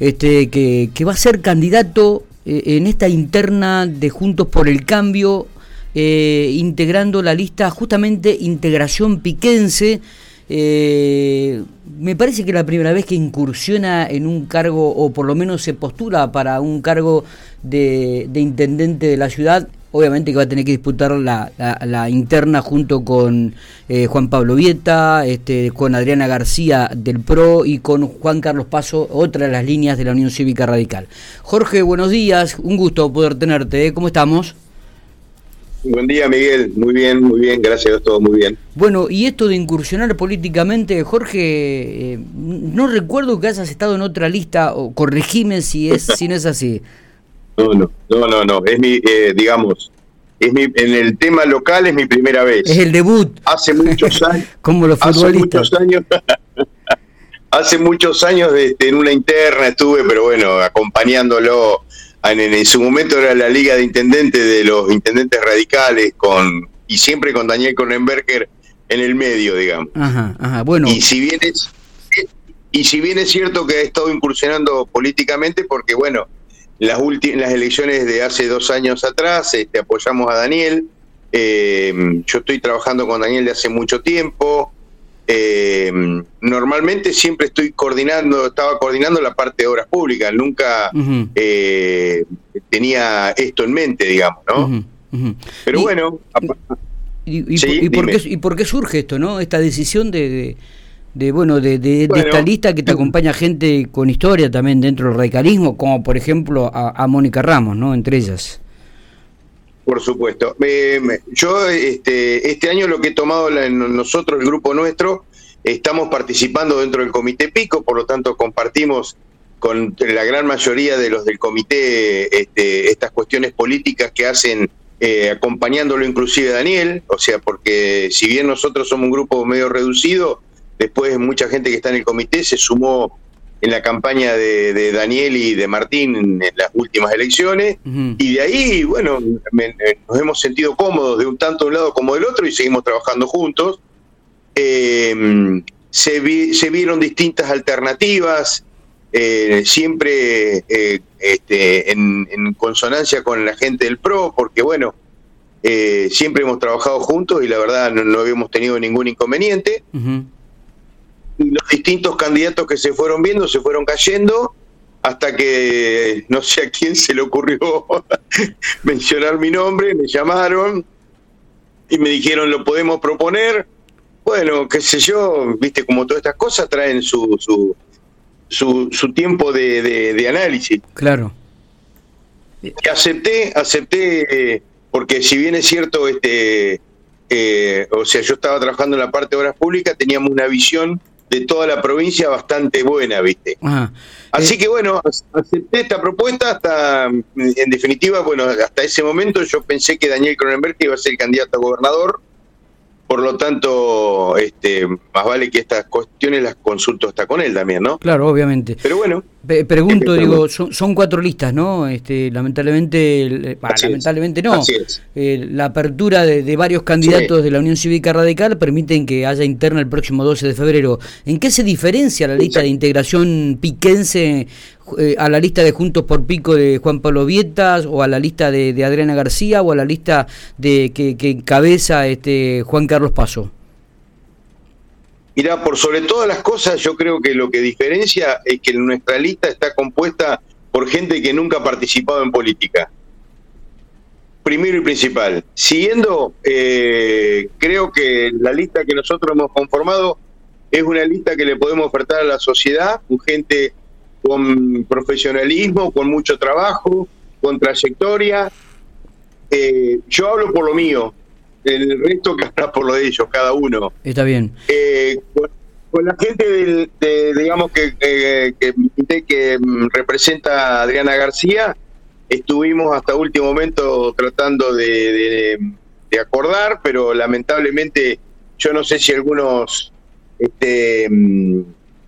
este, que, va a ser candidato eh, en esta interna de Juntos por el Cambio, eh, integrando la lista justamente Integración Piquense. Eh, me parece que es la primera vez que incursiona en un cargo, o por lo menos se postula para un cargo de intendente de la ciudad obviamente que va a tener que disputar la, la, interna junto con eh, Juan Pablo Vieta, este, con Adriana García del PRO y con Juan Carlos Paso, otra de las líneas de la Unión Cívica Radical. Jorge, buenos días, un gusto poder tenerte, ¿eh? ¿cómo estamos? Buen día, Miguel. Muy bien, muy bien. Gracias a todos, muy bien. Bueno, y esto de incursionar políticamente, Jorge, eh, no recuerdo que hayas estado en otra lista, o corregime si, es, si no es así. No, no, no, no, no. Es mi, eh, digamos, es mi, en el tema local es mi primera vez. Es el debut. Hace muchos años. Como los futbolistas. Hace muchos años. hace muchos años de, en una interna estuve, pero bueno, acompañándolo. En, su momento era la liga de intendentes de los intendentes radicales con y siempre con Daniel Cronenberger en el medio, digamos. Ajá, ajá, bueno. Y si bien es y si bien es cierto que he estado incursionando políticamente, porque bueno, las, las elecciones de hace dos años atrás este, apoyamos a Daniel. Eh, yo estoy trabajando con Daniel de hace mucho tiempo. Eh, normalmente siempre estoy coordinando, estaba coordinando la parte de obras públicas, nunca eh, tenía esto en mente, digamos, ¿no? Pero bueno. Y, por qué, ¿Y por qué surge esto, no? Esta decisión de de bueno de, de, esta lista que te acompaña gente con historia también dentro del radicalismo, como por ejemplo a, Mónica Ramos, ¿no? Entre ellas. Por supuesto. yo este, este año lo que he tomado nosotros, el grupo nuestro, estamos participando dentro del Comité Pico, por lo tanto compartimos con la gran mayoría de los del comité este, estas cuestiones políticas que hacen eh, acompañándolo inclusive Daniel, o sea, porque si bien nosotros somos un grupo medio reducido, Después mucha gente que está en el comité se sumó en la campaña de, Daniel y de Martín en, las últimas elecciones. Y de ahí, bueno, nos hemos sentido cómodos de un tanto de un lado como del otro y seguimos trabajando juntos. Em, se, vieron distintas alternativas, eh, siempre eh, este, en, consonancia con la gente del PRO, porque bueno, eh, siempre hemos trabajado juntos y la verdad no, habíamos tenido ningún inconveniente y los distintos candidatos que se fueron viendo se fueron cayendo hasta que no sé a quién se le ocurrió mencionar mi nombre, me llamaron y me dijeron lo podemos proponer. Bueno, qué sé yo, viste, como todas estas cosas traen su, su, su, tiempo de, análisis. Claro. Y acepté, acepté, porque si bien es cierto, este, eh, o sea, yo estaba trabajando en la parte de obras públicas, teníamos una visión de toda la provincia bastante buena, ¿viste? Así eh, que bueno, acepté esta propuesta hasta, en definitiva, bueno, hasta ese momento yo pensé que Daniel Cronenberg iba a ser candidato a gobernador, por lo tanto, este, más vale que estas cuestiones las consulto hasta con él también, ¿no? Claro, obviamente. Pero bueno. pregunto, digo, son, cuatro listas, ¿no? Este, lamentablemente, lamentablemente no. Eh, la apertura de, varios candidatos de la Unión Cívica Radical permiten que haya interna el próximo 12 de febrero. ¿En qué se diferencia la lista de integración piquense eh, a la lista de Juntos por Pico de Juan Pablo Vietas o a la lista de, Adriana García o a la lista de que, que encabeza este Juan Carlos Paso? Mira, por sobre todas las cosas, yo creo que lo que diferencia es que nuestra lista está compuesta por gente que nunca ha participado en política. Primero y principal. Siguiendo, eh, creo que la lista que nosotros hemos conformado es una lista que le podemos ofertar a la sociedad, gente con profesionalismo, con mucho trabajo, con trayectoria. Eh, yo hablo por lo mío, el resto que habla por lo de ellos, cada uno. Está bien. Eh, con, la gente del, digamos que, que, que representa a Adriana García, estuvimos hasta último momento tratando de, de, acordar, pero lamentablemente yo no sé si algunos este,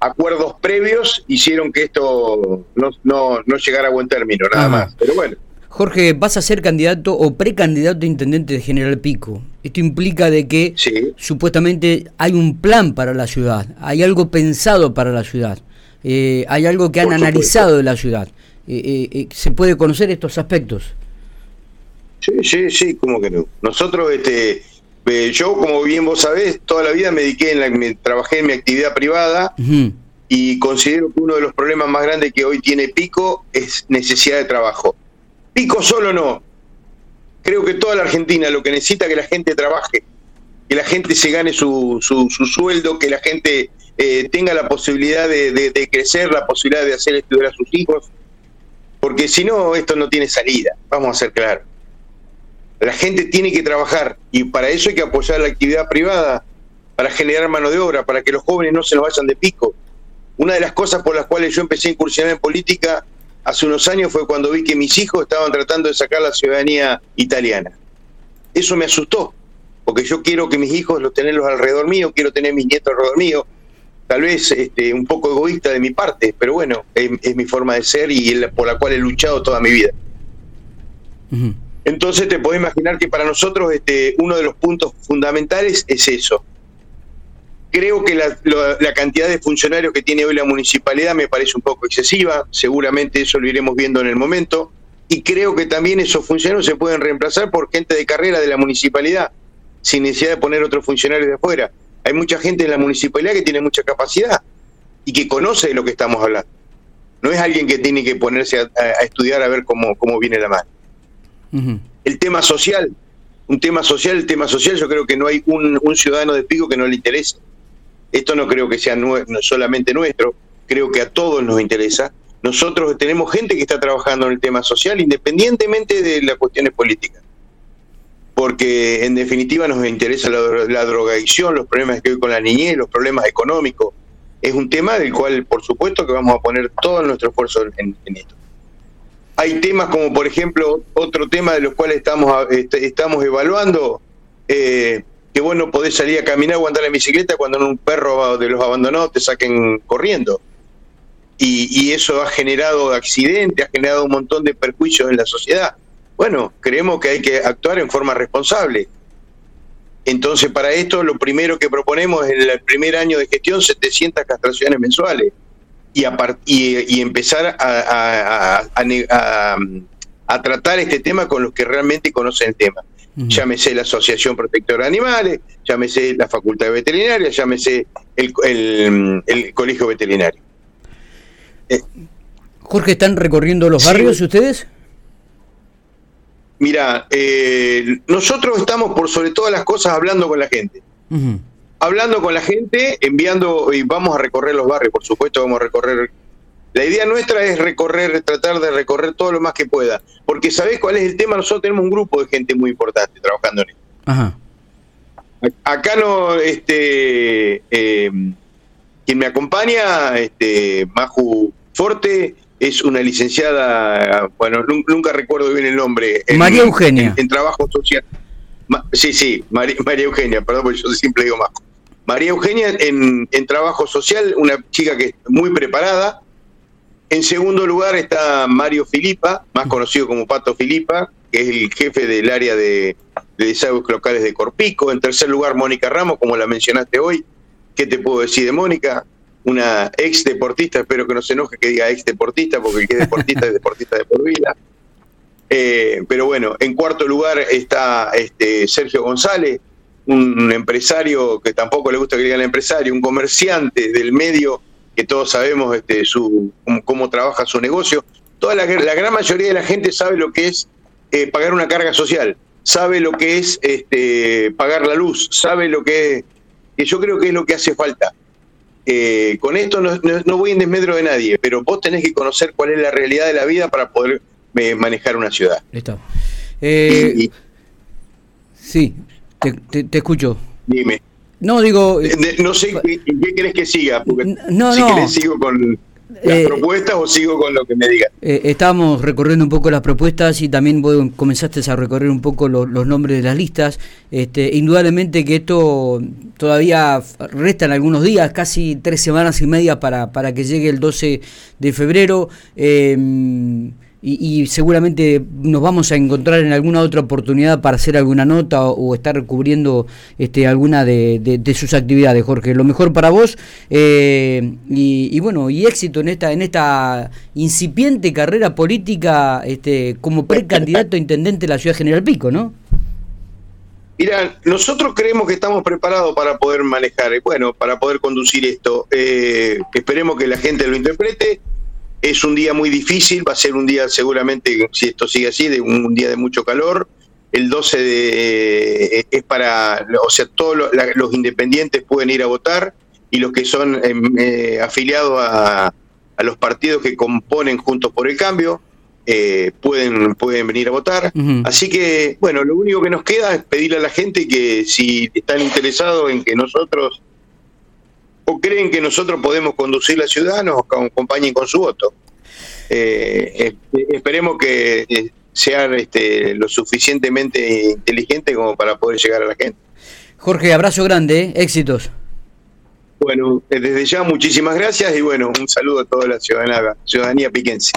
acuerdos previos hicieron que esto no, no, no llegara a buen término, nada más. Pero bueno. Jorge, vas a ser candidato o precandidato de intendente de General Pico. Esto implica de que supuestamente hay un plan para la ciudad, hay algo pensado para la ciudad. hay algo que han analizado de la ciudad. ¿Se puede conocer estos aspectos? Sí, sí, sí, como que no. Nosotros, este, yo, como bien vos sabés, toda la vida me dediqué, en la, me, trabajé en mi actividad privada y considero que uno de los problemas más grandes que hoy tiene Pico es necesidad de trabajo. Pico solo no. Creo que toda la Argentina lo que necesita es que la gente trabaje, que la gente se gane su, su, sueldo, que la gente eh, tenga la posibilidad de, de, crecer, la posibilidad de hacer estudiar a sus hijos, porque si no, esto no tiene salida, vamos a ser claros. La gente tiene que trabajar y para eso hay que apoyar la actividad privada, para generar mano de obra, para que los jóvenes no se nos vayan de pico. Una de las cosas por las cuales yo empecé a incursionar en política hace unos años fue cuando vi que mis hijos estaban tratando de sacar la ciudadanía italiana. Eso me asustó, porque yo quiero que mis hijos los tenerlos alrededor mío, quiero tener mis nietos alrededor mío. Tal vez este, un poco egoísta de mi parte, pero bueno, es, mi forma de ser y por la cual he luchado toda mi vida. Entonces te puedes imaginar que para nosotros este, uno de los puntos fundamentales es eso. Creo que la, cantidad de funcionarios que tiene hoy la municipalidad me parece un poco excesiva, seguramente eso lo iremos viendo en el momento, y creo que también esos funcionarios se pueden reemplazar por gente de carrera de la municipalidad, sin necesidad de poner otros funcionarios de afuera. Hay mucha gente en la municipalidad que tiene mucha capacidad y que conoce de lo que estamos hablando. No es alguien que tiene que ponerse a, a estudiar a ver cómo, cómo viene la mano. El tema social, un tema social, el tema social, yo creo que no hay un, ciudadano de Pico que no le interese. Esto no creo que sea solamente nuestro, creo que a todos nos interesa. Nosotros tenemos gente que está trabajando en el tema social independientemente de las cuestiones políticas. Porque en definitiva nos interesa la, drogadicción, los problemas que hay con la niñez, los problemas económicos. Es un tema del cual, por supuesto, que vamos a poner todo nuestro esfuerzo en esto. Hay temas como, por ejemplo, otro tema de los cuales estamos, este, estamos evaluando, eh, que bueno, podés salir a caminar o andar en bicicleta cuando un perro de los abandonados te saquen corriendo. Y, eso ha generado accidentes, ha generado un montón de perjuicios en la sociedad. Bueno, creemos que hay que actuar en forma responsable. Entonces, para esto, lo primero que proponemos en el primer año de gestión, 700 castraciones mensuales y, y, empezar a, a, tratar este tema con los que realmente conocen el tema. Llámese la Asociación Protectora de Animales, llámese la Facultad de Veterinaria, llámese el, el, Colegio Veterinario. Eh, Jorge, ¿están recorriendo los barrios ustedes? Mira, eh, nosotros estamos por sobre todas las cosas hablando con la gente hablando con la gente, enviando, y vamos a recorrer los barrios, por supuesto, vamos a recorrer. La idea nuestra es recorrer, tratar de recorrer todo lo más que pueda, porque ¿sabés cuál es el tema? Nosotros tenemos un grupo de gente muy importante trabajando en esto. Ajá. Acá no, este, eh, quien me acompaña, este, Maju Forte, es una licenciada, bueno, nunca recuerdo bien el nombre. María Eugenia. En, trabajo social. sí, sí, María, María, Eugenia, perdón, porque yo siempre digo Maju. María Eugenia en, trabajo social, una chica que es muy preparada. En segundo lugar está Mario Filipa, más conocido como Pato Filipa, que es el jefe del área de, desarrollo locales de Corpico. En tercer lugar, Mónica Ramos, como la mencionaste hoy. ¿Qué te puedo decir de Mónica? Una ex deportista, espero que no se enoje que diga ex deportista, porque el que es deportista es deportista de por vida. Eh, pero bueno, en cuarto lugar está este, Sergio González, un empresario que tampoco le gusta que digan empresario, un comerciante del medio que todos sabemos este, su, cómo, trabaja su negocio. Toda la, gran mayoría de la gente sabe lo que es eh, pagar una carga social, sabe lo que es este, pagar la luz, sabe lo que es, que yo creo que es lo que hace falta. Eh, con esto no, voy en desmedro de nadie, pero vos tenés que conocer cuál es la realidad de la vida para poder eh, manejar una ciudad. Listo. sí, te, escucho. Dime. No, digo... Eh, no sé qué, qué que siga, porque no, si no. sigo con las eh, propuestas o sigo con lo que me digas. Eh, estábamos recorriendo un poco las propuestas y también vos comenzaste a recorrer un poco los nombres de las listas. Este, indudablemente que esto todavía restan algunos días, casi tres semanas y media para, para que llegue el 12 de febrero. Eh, y, seguramente nos vamos a encontrar en alguna otra oportunidad para hacer alguna nota o, estar cubriendo este, alguna de, sus actividades, Jorge. Lo mejor para vos eh, y, bueno, y éxito en esta, en esta incipiente carrera política este, como precandidato a intendente de la ciudad General Pico, ¿no? Mira, nosotros creemos que estamos preparados para poder manejar, bueno, para poder conducir esto. Eh, esperemos que la gente lo interprete es un día muy difícil, va a ser un día seguramente, si esto sigue así, de un día de mucho calor. El 12 de, eh, es para, o sea, todos los, independientes pueden ir a votar y los que son em, eh, afiliados a, los partidos que componen Juntos por el Cambio eh, pueden, pueden venir a votar. Así que, bueno, lo único que nos queda es pedirle a la gente que si están interesados en que nosotros creen que nosotros podemos conducir la ciudad, nos acompañen con su voto. Eh, esperemos que eh, sean este, lo suficientemente inteligentes como para poder llegar a la gente. Jorge, abrazo grande, ¿eh? éxitos. Bueno, desde ya muchísimas gracias y bueno, un saludo a toda la ciudadanía, ciudadanía piquense.